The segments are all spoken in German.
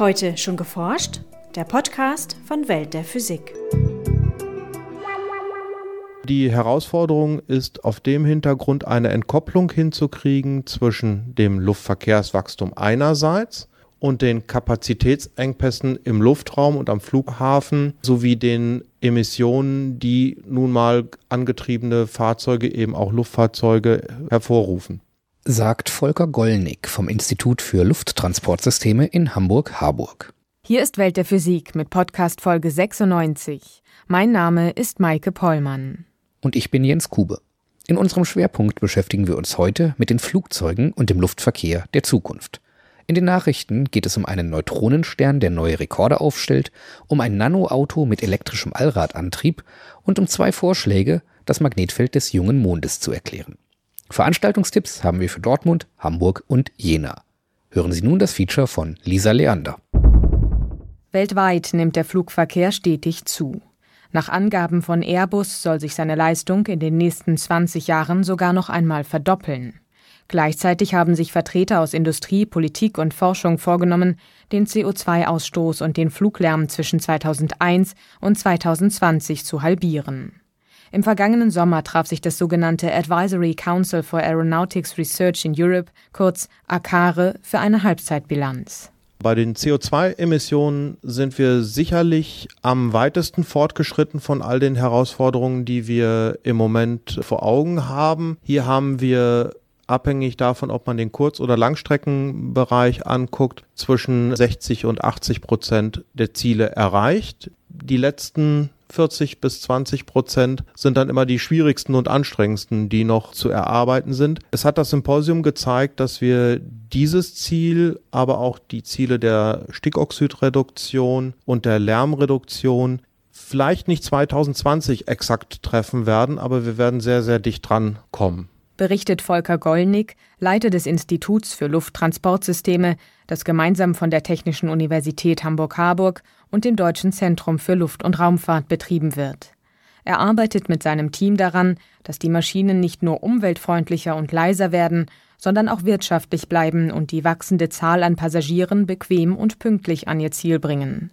Heute schon geforscht? Der Podcast von Welt der Physik. Die Herausforderung ist auf dem Hintergrund eine Entkopplung hinzukriegen zwischen dem Luftverkehrswachstum einerseits und den Kapazitätsengpässen im Luftraum und am Flughafen sowie den Emissionen, die nun mal angetriebene Fahrzeuge, eben auch Luftfahrzeuge hervorrufen. Sagt Volker Gollnick vom Institut für Lufttransportsysteme in Hamburg-Harburg. Hier ist Welt der Physik mit Podcast Folge 96. Mein Name ist Maike Pollmann. Und ich bin Jens Kube. In unserem Schwerpunkt beschäftigen wir uns heute mit den Flugzeugen und dem Luftverkehr der Zukunft. In den Nachrichten geht es um einen Neutronenstern, der neue Rekorde aufstellt, um ein Nanoauto mit elektrischem Allradantrieb und um zwei Vorschläge, das Magnetfeld des jungen Mondes zu erklären. Veranstaltungstipps haben wir für Dortmund, Hamburg und Jena. Hören Sie nun das Feature von Lisa Leander. Weltweit nimmt der Flugverkehr stetig zu. Nach Angaben von Airbus soll sich seine Leistung in den nächsten 20 Jahren sogar noch einmal verdoppeln. Gleichzeitig haben sich Vertreter aus Industrie, Politik und Forschung vorgenommen, den CO2-Ausstoß und den Fluglärm zwischen 2001 und 2020 zu halbieren. Im vergangenen Sommer traf sich das sogenannte Advisory Council for Aeronautics Research in Europe, kurz ACARE, für eine Halbzeitbilanz. Bei den CO2-Emissionen sind wir sicherlich am weitesten fortgeschritten von all den Herausforderungen, die wir im Moment vor Augen haben. Hier haben wir abhängig davon, ob man den Kurz- oder Langstreckenbereich anguckt, zwischen 60 und 80 Prozent der Ziele erreicht. Die letzten 40 bis 20 Prozent sind dann immer die schwierigsten und anstrengendsten, die noch zu erarbeiten sind. Es hat das Symposium gezeigt, dass wir dieses Ziel, aber auch die Ziele der Stickoxidreduktion und der Lärmreduktion vielleicht nicht 2020 exakt treffen werden, aber wir werden sehr, sehr dicht dran kommen berichtet Volker Gollnick, Leiter des Instituts für Lufttransportsysteme, das gemeinsam von der Technischen Universität Hamburg-Harburg und dem Deutschen Zentrum für Luft- und Raumfahrt betrieben wird. Er arbeitet mit seinem Team daran, dass die Maschinen nicht nur umweltfreundlicher und leiser werden, sondern auch wirtschaftlich bleiben und die wachsende Zahl an Passagieren bequem und pünktlich an ihr Ziel bringen.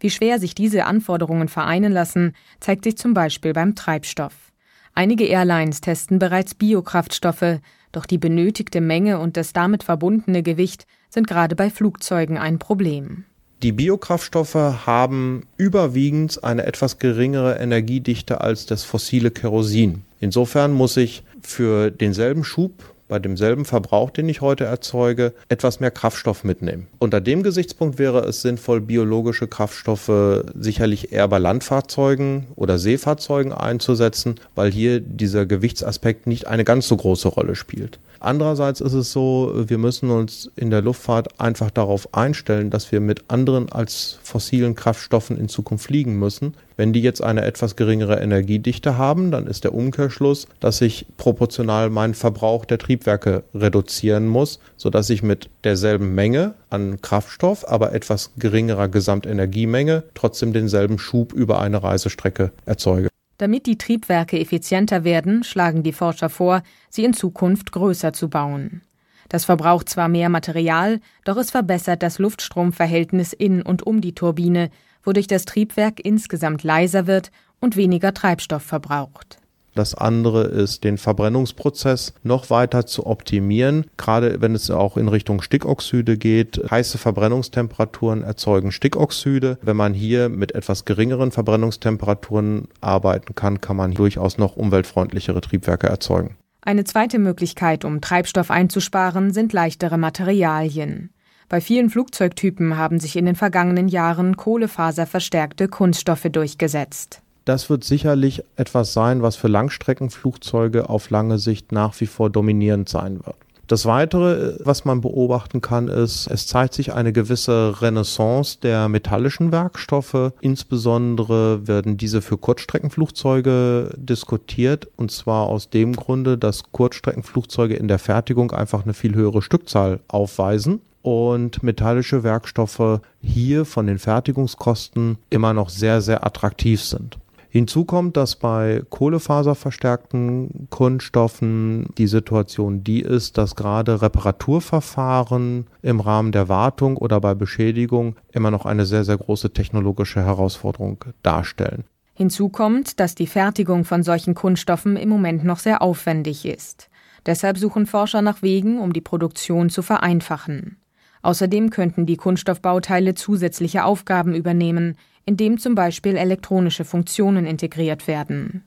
Wie schwer sich diese Anforderungen vereinen lassen, zeigt sich zum Beispiel beim Treibstoff. Einige Airlines testen bereits Biokraftstoffe, doch die benötigte Menge und das damit verbundene Gewicht sind gerade bei Flugzeugen ein Problem. Die Biokraftstoffe haben überwiegend eine etwas geringere Energiedichte als das fossile Kerosin. Insofern muss ich für denselben Schub bei demselben Verbrauch, den ich heute erzeuge, etwas mehr Kraftstoff mitnehmen. Unter dem Gesichtspunkt wäre es sinnvoll, biologische Kraftstoffe sicherlich eher bei Landfahrzeugen oder Seefahrzeugen einzusetzen, weil hier dieser Gewichtsaspekt nicht eine ganz so große Rolle spielt. Andererseits ist es so, wir müssen uns in der Luftfahrt einfach darauf einstellen, dass wir mit anderen als fossilen Kraftstoffen in Zukunft fliegen müssen. Wenn die jetzt eine etwas geringere Energiedichte haben, dann ist der Umkehrschluss, dass ich proportional meinen Verbrauch der Triebwerke reduzieren muss, sodass ich mit derselben Menge an Kraftstoff, aber etwas geringerer Gesamtenergiemenge trotzdem denselben Schub über eine Reisestrecke erzeuge. Damit die Triebwerke effizienter werden, schlagen die Forscher vor, sie in Zukunft größer zu bauen. Das verbraucht zwar mehr Material, doch es verbessert das Luftstromverhältnis in und um die Turbine, wodurch das Triebwerk insgesamt leiser wird und weniger Treibstoff verbraucht. Das andere ist, den Verbrennungsprozess noch weiter zu optimieren. Gerade wenn es auch in Richtung Stickoxide geht. Heiße Verbrennungstemperaturen erzeugen Stickoxide. Wenn man hier mit etwas geringeren Verbrennungstemperaturen arbeiten kann, kann man durchaus noch umweltfreundlichere Triebwerke erzeugen. Eine zweite Möglichkeit, um Treibstoff einzusparen, sind leichtere Materialien. Bei vielen Flugzeugtypen haben sich in den vergangenen Jahren kohlefaserverstärkte Kunststoffe durchgesetzt. Das wird sicherlich etwas sein, was für Langstreckenflugzeuge auf lange Sicht nach wie vor dominierend sein wird. Das Weitere, was man beobachten kann, ist, es zeigt sich eine gewisse Renaissance der metallischen Werkstoffe. Insbesondere werden diese für Kurzstreckenflugzeuge diskutiert. Und zwar aus dem Grunde, dass Kurzstreckenflugzeuge in der Fertigung einfach eine viel höhere Stückzahl aufweisen und metallische Werkstoffe hier von den Fertigungskosten immer noch sehr, sehr attraktiv sind. Hinzu kommt, dass bei kohlefaserverstärkten Kunststoffen die Situation die ist, dass gerade Reparaturverfahren im Rahmen der Wartung oder bei Beschädigung immer noch eine sehr, sehr große technologische Herausforderung darstellen. Hinzu kommt, dass die Fertigung von solchen Kunststoffen im Moment noch sehr aufwendig ist. Deshalb suchen Forscher nach Wegen, um die Produktion zu vereinfachen. Außerdem könnten die Kunststoffbauteile zusätzliche Aufgaben übernehmen, indem zum Beispiel elektronische Funktionen integriert werden.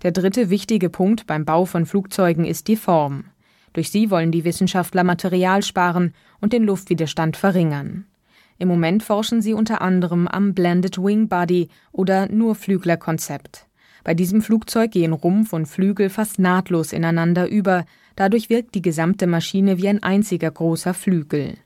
Der dritte wichtige Punkt beim Bau von Flugzeugen ist die Form. Durch sie wollen die Wissenschaftler Material sparen und den Luftwiderstand verringern. Im Moment forschen sie unter anderem am Blended Wing Body oder Nurflügler-Konzept. Bei diesem Flugzeug gehen Rumpf und Flügel fast nahtlos ineinander über, dadurch wirkt die gesamte Maschine wie ein einziger großer Flügel.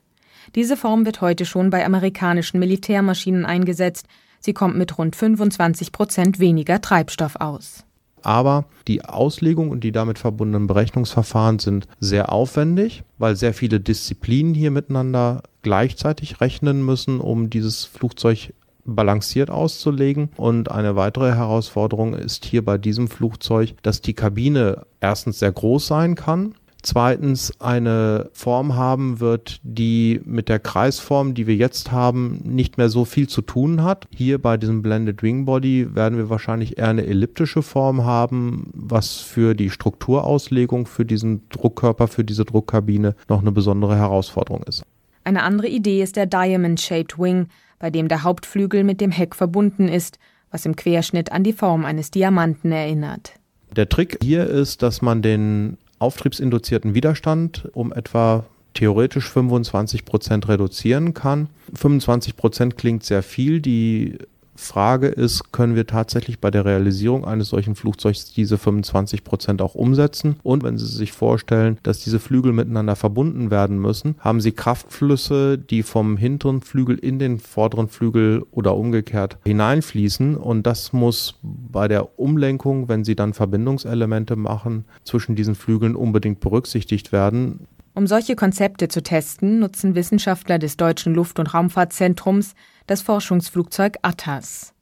Diese Form wird heute schon bei amerikanischen Militärmaschinen eingesetzt. Sie kommt mit rund 25 Prozent weniger Treibstoff aus. Aber die Auslegung und die damit verbundenen Berechnungsverfahren sind sehr aufwendig, weil sehr viele Disziplinen hier miteinander gleichzeitig rechnen müssen, um dieses Flugzeug balanciert auszulegen. Und eine weitere Herausforderung ist hier bei diesem Flugzeug, dass die Kabine erstens sehr groß sein kann zweitens eine Form haben wird, die mit der Kreisform, die wir jetzt haben, nicht mehr so viel zu tun hat. Hier bei diesem Blended Wing Body werden wir wahrscheinlich eher eine elliptische Form haben, was für die Strukturauslegung für diesen Druckkörper, für diese Druckkabine noch eine besondere Herausforderung ist. Eine andere Idee ist der Diamond-Shaped Wing, bei dem der Hauptflügel mit dem Heck verbunden ist, was im Querschnitt an die Form eines Diamanten erinnert. Der Trick hier ist, dass man den auftriebsinduzierten Widerstand um etwa theoretisch 25 Prozent reduzieren kann. 25 Prozent klingt sehr viel. Die Frage ist, können wir tatsächlich bei der Realisierung eines solchen Flugzeugs diese 25 Prozent auch umsetzen? Und wenn Sie sich vorstellen, dass diese Flügel miteinander verbunden werden müssen, haben Sie Kraftflüsse, die vom hinteren Flügel in den vorderen Flügel oder umgekehrt hineinfließen. Und das muss bei der Umlenkung, wenn Sie dann Verbindungselemente machen, zwischen diesen Flügeln unbedingt berücksichtigt werden. Um solche Konzepte zu testen, nutzen Wissenschaftler des Deutschen Luft- und Raumfahrtzentrums das Forschungsflugzeug Atlas.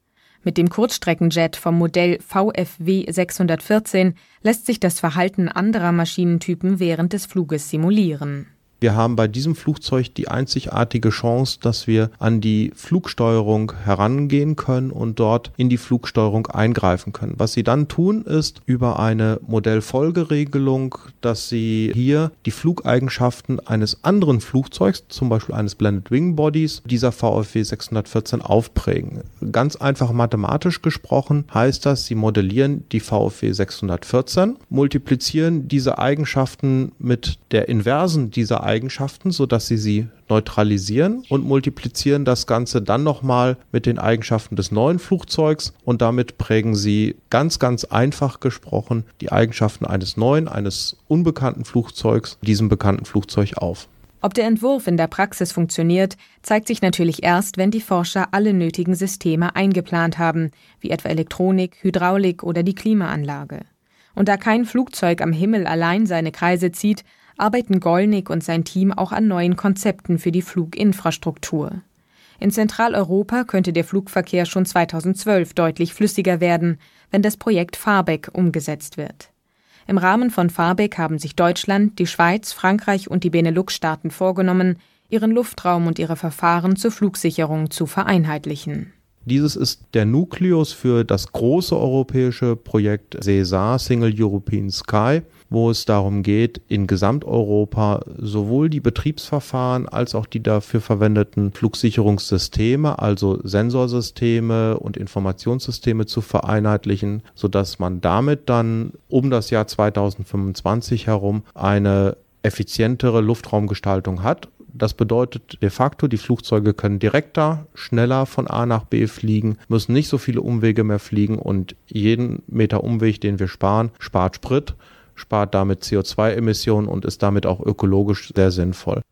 Mit dem Kurzstreckenjet vom Modell VFW 614 lässt sich das Verhalten anderer Maschinentypen während des Fluges simulieren wir haben bei diesem Flugzeug die einzigartige Chance, dass wir an die Flugsteuerung herangehen können und dort in die Flugsteuerung eingreifen können. Was Sie dann tun, ist über eine Modellfolgeregelung, dass Sie hier die Flugeigenschaften eines anderen Flugzeugs, zum Beispiel eines Blended Wing Bodies, dieser VFW 614 aufprägen. Ganz einfach mathematisch gesprochen heißt das, Sie modellieren die VFW 614, multiplizieren diese Eigenschaften mit der inversen dieser Eigenschaften Eigenschaften, sodass sie sie neutralisieren und multiplizieren das Ganze dann nochmal mit den Eigenschaften des neuen Flugzeugs und damit prägen sie ganz, ganz einfach gesprochen die Eigenschaften eines neuen, eines unbekannten Flugzeugs diesem bekannten Flugzeug auf. Ob der Entwurf in der Praxis funktioniert, zeigt sich natürlich erst, wenn die Forscher alle nötigen Systeme eingeplant haben, wie etwa Elektronik, Hydraulik oder die Klimaanlage. Und da kein Flugzeug am Himmel allein seine Kreise zieht, arbeiten Gollnick und sein Team auch an neuen Konzepten für die Fluginfrastruktur. In Zentraleuropa könnte der Flugverkehr schon 2012 deutlich flüssiger werden, wenn das Projekt Farbeck umgesetzt wird. Im Rahmen von Farbeck haben sich Deutschland, die Schweiz, Frankreich und die Benelux-Staaten vorgenommen, ihren Luftraum und ihre Verfahren zur Flugsicherung zu vereinheitlichen. Dieses ist der Nukleus für das große europäische Projekt CESAR, Single European Sky, wo es darum geht, in Gesamteuropa sowohl die Betriebsverfahren als auch die dafür verwendeten Flugsicherungssysteme, also Sensorsysteme und Informationssysteme zu vereinheitlichen, sodass man damit dann um das Jahr 2025 herum eine effizientere Luftraumgestaltung hat. Das bedeutet de facto, die Flugzeuge können direkter, schneller von A nach B fliegen, müssen nicht so viele Umwege mehr fliegen und jeden Meter Umweg, den wir sparen, spart Sprit, spart damit CO2-Emissionen und ist damit auch ökologisch sehr sinnvoll.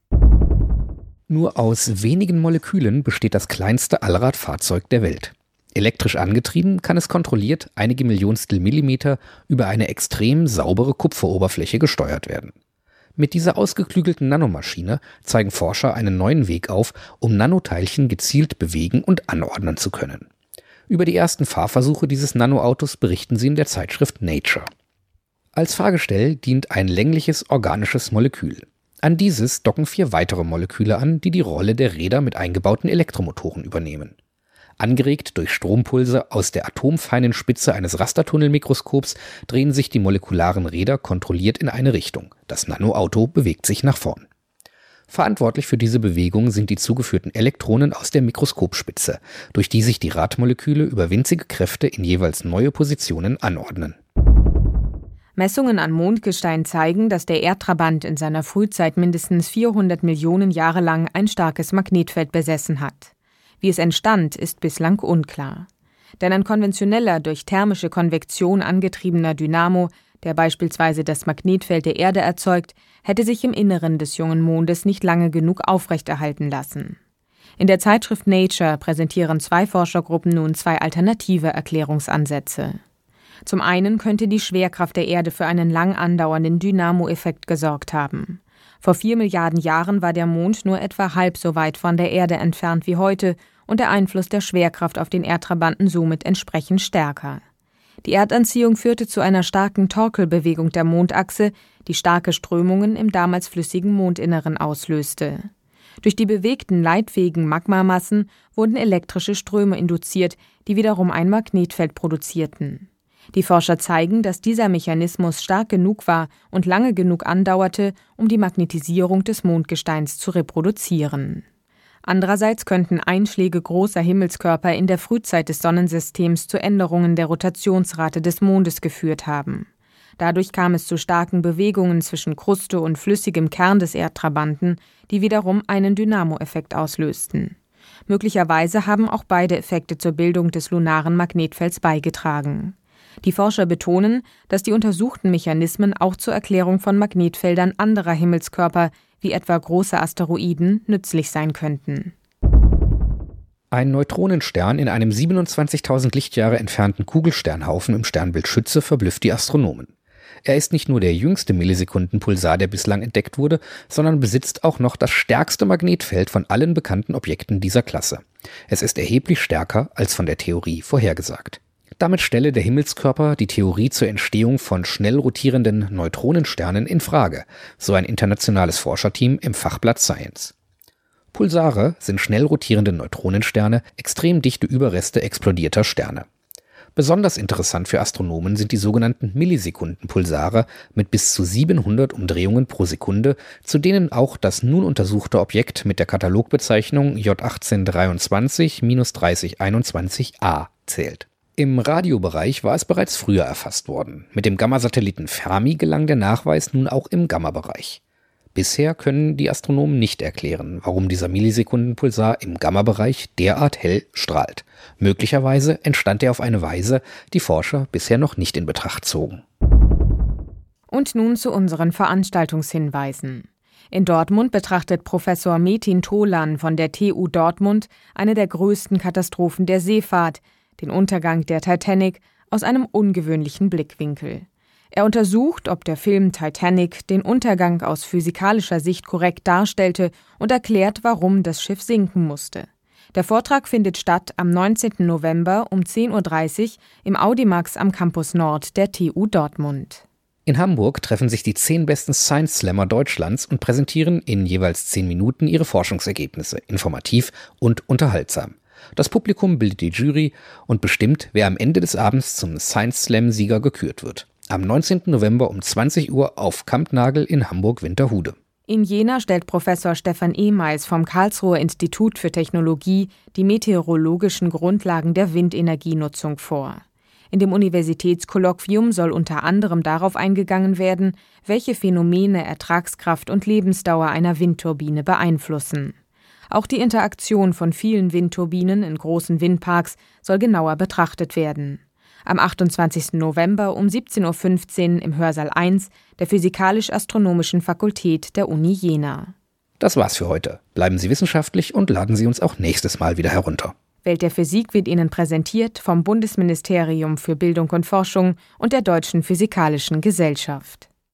Nur aus wenigen Molekülen besteht das kleinste Allradfahrzeug der Welt. Elektrisch angetrieben kann es kontrolliert einige Millionstel Millimeter über eine extrem saubere Kupferoberfläche gesteuert werden. Mit dieser ausgeklügelten Nanomaschine zeigen Forscher einen neuen Weg auf, um Nanoteilchen gezielt bewegen und anordnen zu können. Über die ersten Fahrversuche dieses Nanoautos berichten sie in der Zeitschrift Nature. Als Fahrgestell dient ein längliches organisches Molekül. An dieses docken vier weitere Moleküle an, die die Rolle der Räder mit eingebauten Elektromotoren übernehmen. Angeregt durch Strompulse aus der atomfeinen Spitze eines Rastertunnelmikroskops drehen sich die molekularen Räder kontrolliert in eine Richtung. Das Nanoauto bewegt sich nach vorn. Verantwortlich für diese Bewegung sind die zugeführten Elektronen aus der Mikroskopspitze, durch die sich die Radmoleküle über winzige Kräfte in jeweils neue Positionen anordnen. Messungen an Mondgestein zeigen, dass der Erdtrabant in seiner Frühzeit mindestens 400 Millionen Jahre lang ein starkes Magnetfeld besessen hat. Wie es entstand, ist bislang unklar. Denn ein konventioneller, durch thermische Konvektion angetriebener Dynamo, der beispielsweise das Magnetfeld der Erde erzeugt, hätte sich im Inneren des jungen Mondes nicht lange genug aufrechterhalten lassen. In der Zeitschrift Nature präsentieren zwei Forschergruppen nun zwei alternative Erklärungsansätze. Zum einen könnte die Schwerkraft der Erde für einen lang andauernden Dynamo-Effekt gesorgt haben. Vor vier Milliarden Jahren war der Mond nur etwa halb so weit von der Erde entfernt wie heute und der Einfluss der Schwerkraft auf den Erdtrabanten somit entsprechend stärker. Die Erdanziehung führte zu einer starken Torkelbewegung der Mondachse, die starke Strömungen im damals flüssigen Mondinneren auslöste. Durch die bewegten, leitfähigen Magmamassen wurden elektrische Ströme induziert, die wiederum ein Magnetfeld produzierten. Die Forscher zeigen, dass dieser Mechanismus stark genug war und lange genug andauerte, um die Magnetisierung des Mondgesteins zu reproduzieren. Andererseits könnten Einschläge großer Himmelskörper in der Frühzeit des Sonnensystems zu Änderungen der Rotationsrate des Mondes geführt haben. Dadurch kam es zu starken Bewegungen zwischen Kruste und flüssigem Kern des Erdtrabanten, die wiederum einen Dynamoeffekt auslösten. Möglicherweise haben auch beide Effekte zur Bildung des lunaren Magnetfelds beigetragen. Die Forscher betonen, dass die untersuchten Mechanismen auch zur Erklärung von Magnetfeldern anderer Himmelskörper, wie etwa große Asteroiden, nützlich sein könnten. Ein Neutronenstern in einem 27.000 Lichtjahre entfernten Kugelsternhaufen im Sternbild Schütze verblüfft die Astronomen. Er ist nicht nur der jüngste Millisekundenpulsar, der bislang entdeckt wurde, sondern besitzt auch noch das stärkste Magnetfeld von allen bekannten Objekten dieser Klasse. Es ist erheblich stärker als von der Theorie vorhergesagt. Damit stelle der Himmelskörper die Theorie zur Entstehung von schnell rotierenden Neutronensternen in Frage, so ein internationales Forscherteam im Fachblatt Science. Pulsare sind schnell rotierende Neutronensterne, extrem dichte Überreste explodierter Sterne. Besonders interessant für Astronomen sind die sogenannten Millisekundenpulsare mit bis zu 700 Umdrehungen pro Sekunde, zu denen auch das nun untersuchte Objekt mit der Katalogbezeichnung J1823-3021a zählt. Im Radiobereich war es bereits früher erfasst worden. Mit dem Gammasatelliten Fermi gelang der Nachweis nun auch im Gamma-Bereich. Bisher können die Astronomen nicht erklären, warum dieser Millisekundenpulsar im Gamma-Bereich derart hell strahlt. Möglicherweise entstand er auf eine Weise, die Forscher bisher noch nicht in Betracht zogen. Und nun zu unseren Veranstaltungshinweisen. In Dortmund betrachtet Professor Metin Tolan von der TU Dortmund eine der größten Katastrophen der Seefahrt, den Untergang der Titanic, aus einem ungewöhnlichen Blickwinkel. Er untersucht, ob der Film Titanic den Untergang aus physikalischer Sicht korrekt darstellte und erklärt, warum das Schiff sinken musste. Der Vortrag findet statt am 19. November um 10.30 Uhr im Audimax am Campus Nord der TU Dortmund. In Hamburg treffen sich die zehn besten Science Slammer Deutschlands und präsentieren in jeweils zehn Minuten ihre Forschungsergebnisse, informativ und unterhaltsam. Das Publikum bildet die Jury und bestimmt, wer am Ende des Abends zum Science Slam Sieger gekürt wird. Am 19. November um 20 Uhr auf Kampnagel in Hamburg-Winterhude. In Jena stellt Professor Stefan Ehmeis vom Karlsruher Institut für Technologie die meteorologischen Grundlagen der Windenergienutzung vor. In dem Universitätskolloquium soll unter anderem darauf eingegangen werden, welche Phänomene Ertragskraft und Lebensdauer einer Windturbine beeinflussen. Auch die Interaktion von vielen Windturbinen in großen Windparks soll genauer betrachtet werden. Am 28. November um 17.15 Uhr im Hörsaal 1 der Physikalisch-Astronomischen Fakultät der Uni Jena. Das war's für heute. Bleiben Sie wissenschaftlich und laden Sie uns auch nächstes Mal wieder herunter. Welt der Physik wird Ihnen präsentiert vom Bundesministerium für Bildung und Forschung und der Deutschen Physikalischen Gesellschaft.